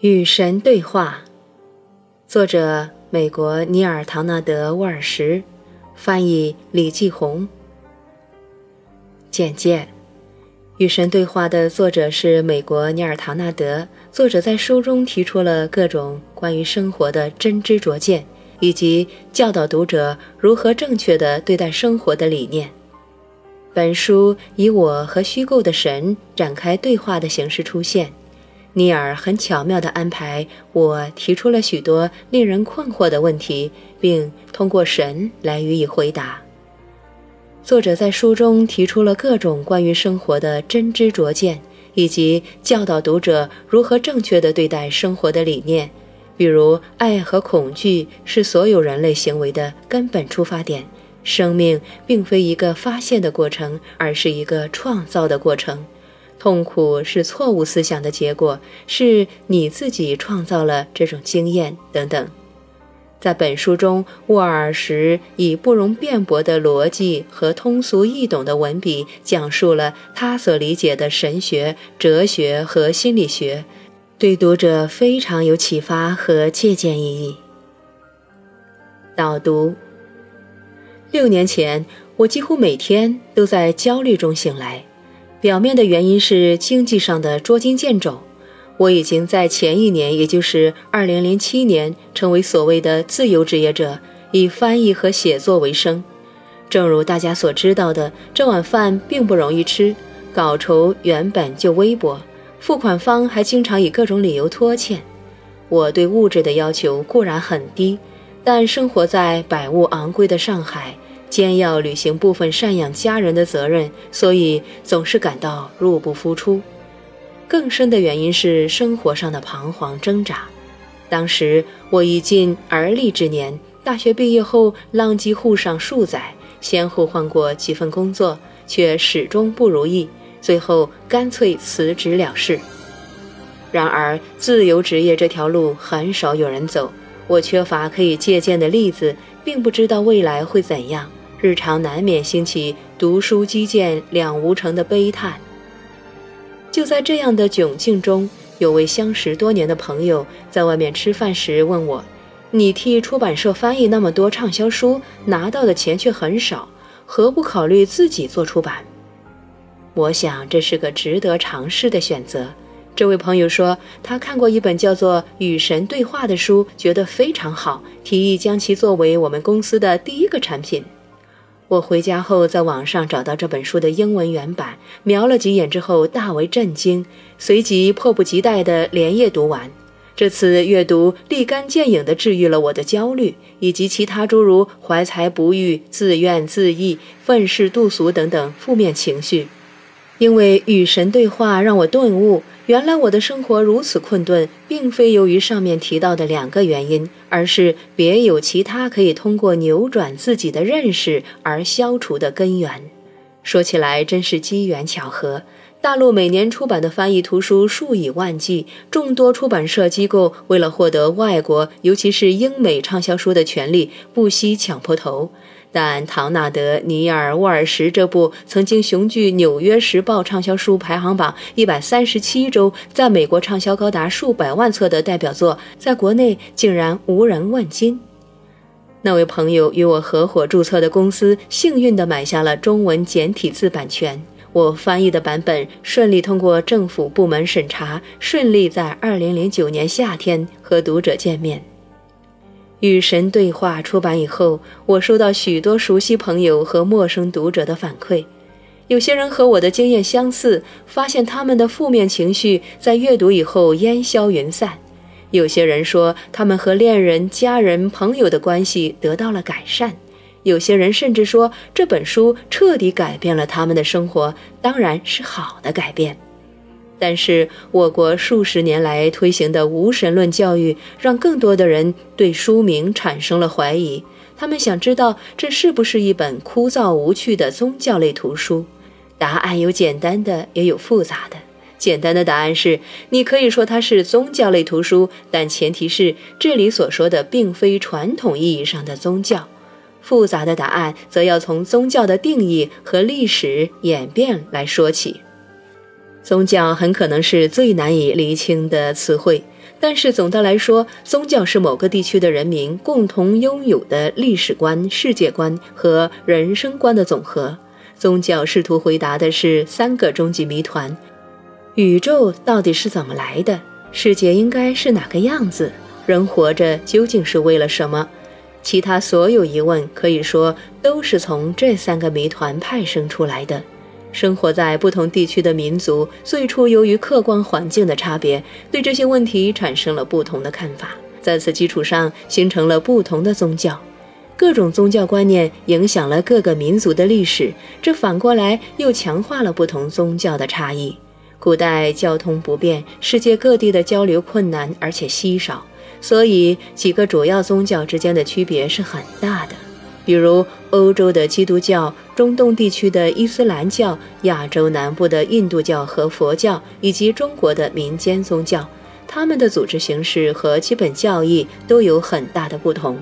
与神对话，作者美国尼尔·唐纳德·沃尔什，翻译李继红。简介：与神对话的作者是美国尼尔·唐纳德。作者在书中提出了各种关于生活的真知灼见，以及教导读者如何正确的对待生活的理念。本书以我和虚构的神展开对话的形式出现。尼尔很巧妙地安排我提出了许多令人困惑的问题，并通过神来予以回答。作者在书中提出了各种关于生活的真知灼见，以及教导读者如何正确地对待生活的理念，比如爱和恐惧是所有人类行为的根本出发点。生命并非一个发现的过程，而是一个创造的过程。痛苦是错误思想的结果，是你自己创造了这种经验等等。在本书中，沃尔什以不容辩驳的逻辑和通俗易懂的文笔，讲述了他所理解的神学、哲学和心理学，对读者非常有启发和借鉴意义。导读：六年前，我几乎每天都在焦虑中醒来。表面的原因是经济上的捉襟见肘。我已经在前一年，也就是2007年，成为所谓的自由职业者，以翻译和写作为生。正如大家所知道的，这碗饭并不容易吃，稿酬原本就微薄，付款方还经常以各种理由拖欠。我对物质的要求固然很低，但生活在百物昂贵的上海。兼要履行部分赡养家人的责任，所以总是感到入不敷出。更深的原因是生活上的彷徨挣扎。当时我已近而立之年，大学毕业后浪迹沪上数载，先后换过几份工作，却始终不如意，最后干脆辞职了事。然而，自由职业这条路很少有人走，我缺乏可以借鉴的例子，并不知道未来会怎样。日常难免兴起读书积剑两无成的悲叹。就在这样的窘境中，有位相识多年的朋友在外面吃饭时问我：“你替出版社翻译那么多畅销书，拿到的钱却很少，何不考虑自己做出版？”我想这是个值得尝试的选择。这位朋友说，他看过一本叫做《与神对话》的书，觉得非常好，提议将其作为我们公司的第一个产品。我回家后，在网上找到这本书的英文原版，瞄了几眼之后大为震惊，随即迫不及待地连夜读完。这次阅读立竿见影地治愈了我的焦虑，以及其他诸如怀才不遇、自怨自艾、愤世嫉俗等等负面情绪。因为与神对话，让我顿悟，原来我的生活如此困顿，并非由于上面提到的两个原因，而是别有其他可以通过扭转自己的认识而消除的根源。说起来真是机缘巧合，大陆每年出版的翻译图书数以万计，众多出版社机构为了获得外国，尤其是英美畅销书的权利，不惜抢破头。但唐纳德·尼尔·沃尔什这部曾经雄踞《纽约时报》畅销书排行榜一百三十七周，在美国畅销高达数百万册的代表作，在国内竟然无人问津。那位朋友与我合伙注册的公司，幸运地买下了中文简体字版权，我翻译的版本顺利通过政府部门审查，顺利在二零零九年夏天和读者见面。与神对话出版以后，我收到许多熟悉朋友和陌生读者的反馈。有些人和我的经验相似，发现他们的负面情绪在阅读以后烟消云散；有些人说他们和恋人、家人、朋友的关系得到了改善；有些人甚至说这本书彻底改变了他们的生活，当然是好的改变。但是，我国数十年来推行的无神论教育，让更多的人对书名产生了怀疑。他们想知道这是不是一本枯燥无趣的宗教类图书？答案有简单的，也有复杂的。简单的答案是，你可以说它是宗教类图书，但前提是这里所说的并非传统意义上的宗教。复杂的答案则要从宗教的定义和历史演变来说起。宗教很可能是最难以厘清的词汇。但是总的来说，宗教是某个地区的人民共同拥有的历史观、世界观和人生观的总和。宗教试图回答的是三个终极谜团：宇宙到底是怎么来的？世界应该是哪个样子？人活着究竟是为了什么？其他所有疑问可以说都是从这三个谜团派生出来的。生活在不同地区的民族，最初由于客观环境的差别，对这些问题产生了不同的看法，在此基础上形成了不同的宗教。各种宗教观念影响了各个民族的历史，这反过来又强化了不同宗教的差异。古代交通不便，世界各地的交流困难而且稀少，所以几个主要宗教之间的区别是很大的。比如欧洲的基督教、中东地区的伊斯兰教、亚洲南部的印度教和佛教，以及中国的民间宗教，他们的组织形式和基本教义都有很大的不同。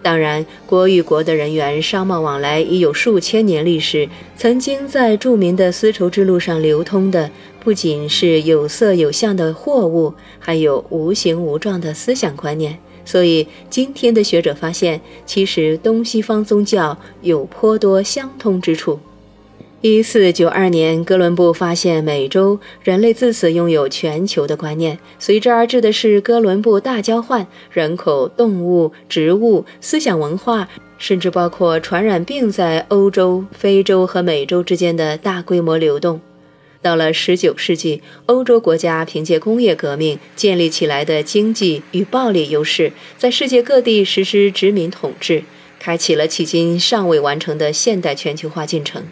当然，国与国的人员商贸往来已有数千年历史。曾经在著名的丝绸之路上流通的，不仅是有色有相的货物，还有无形无状的思想观念。所以，今天的学者发现，其实东西方宗教有颇多相通之处。一四九二年，哥伦布发现美洲，人类自此拥有全球的观念。随之而至的是哥伦布大交换，人口、动物、植物、思想文化，甚至包括传染病，在欧洲、非洲和美洲之间的大规模流动。到了十九世纪，欧洲国家凭借工业革命建立起来的经济与暴力优势，在世界各地实施殖民统治，开启了迄今尚未完成的现代全球化进程。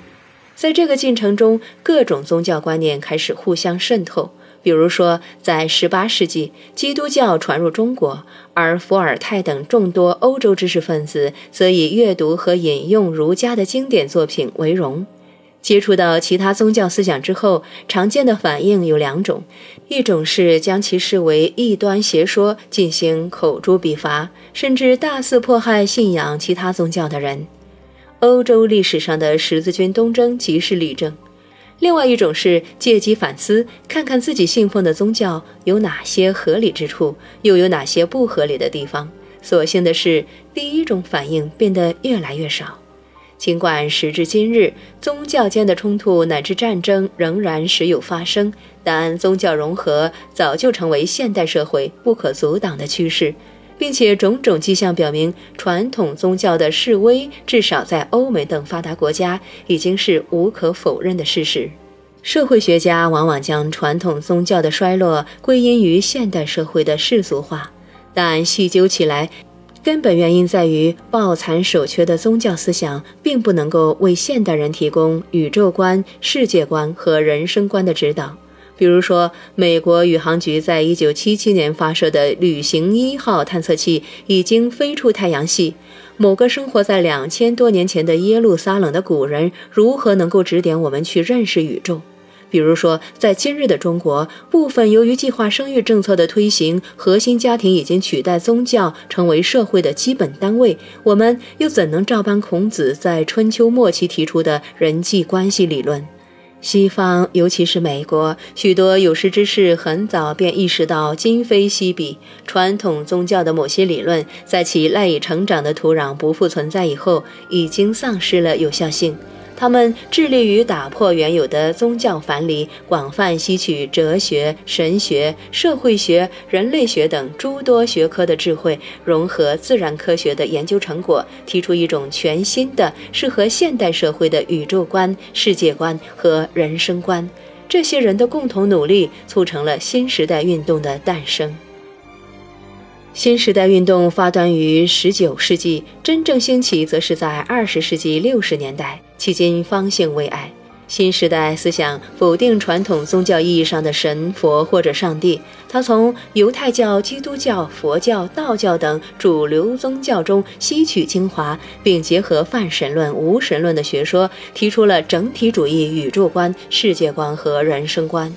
在这个进程中，各种宗教观念开始互相渗透。比如说，在18世纪，基督教传入中国，而伏尔泰等众多欧洲知识分子则以阅读和引用儒家的经典作品为荣。接触到其他宗教思想之后，常见的反应有两种：一种是将其视为异端邪说，进行口诛笔伐，甚至大肆迫害信仰其他宗教的人。欧洲历史上的十字军东征即是例证。另外一种是借机反思，看看自己信奉的宗教有哪些合理之处，又有哪些不合理的地方。所幸的是，第一种反应变得越来越少。尽管时至今日，宗教间的冲突乃至战争仍然时有发生，但宗教融合早就成为现代社会不可阻挡的趋势。并且种种迹象表明，传统宗教的示威，至少在欧美等发达国家，已经是无可否认的事实。社会学家往往将传统宗教的衰落归因于现代社会的世俗化，但细究起来，根本原因在于抱残守缺的宗教思想，并不能够为现代人提供宇宙观、世界观和人生观的指导。比如说，美国宇航局在一九七七年发射的旅行一号探测器已经飞出太阳系。某个生活在两千多年前的耶路撒冷的古人，如何能够指点我们去认识宇宙？比如说，在今日的中国，部分由于计划生育政策的推行，核心家庭已经取代宗教成为社会的基本单位，我们又怎能照搬孔子在春秋末期提出的人际关系理论？西方，尤其是美国，许多有识之士很早便意识到今非昔比，传统宗教的某些理论在其赖以成长的土壤不复存在以后，已经丧失了有效性。他们致力于打破原有的宗教藩篱，广泛吸取哲学、神学、社会学、人类学等诸多学科的智慧，融合自然科学的研究成果，提出一种全新的、适合现代社会的宇宙观、世界观和人生观。这些人的共同努力，促成了新时代运动的诞生。新时代运动发端于十九世纪，真正兴起则是在二十世纪六十年代。迄今方兴未艾。新时代思想否定传统宗教意义上的神佛或者上帝，他从犹太教、基督教、佛教、道教等主流宗教中吸取精华，并结合泛神论、无神论的学说，提出了整体主义宇宙观、世界观和人生观。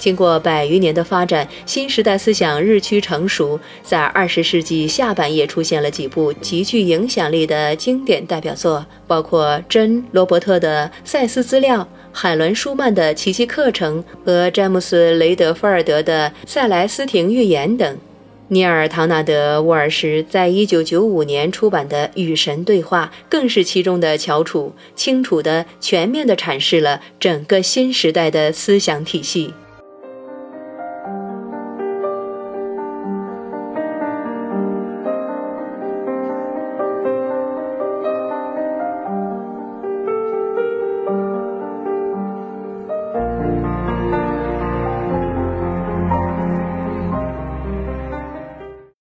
经过百余年的发展，新时代思想日趋成熟。在二十世纪下半叶，出现了几部极具影响力的经典代表作，包括珍·罗伯特的《赛斯资料》、海伦·舒曼的奇迹课程和詹姆斯·雷德菲尔德的《塞莱斯廷预言》等。尼尔·唐纳德·沃尔什在一九九五年出版的《与神对话》更是其中的翘楚，清楚地、全面地阐释了整个新时代的思想体系。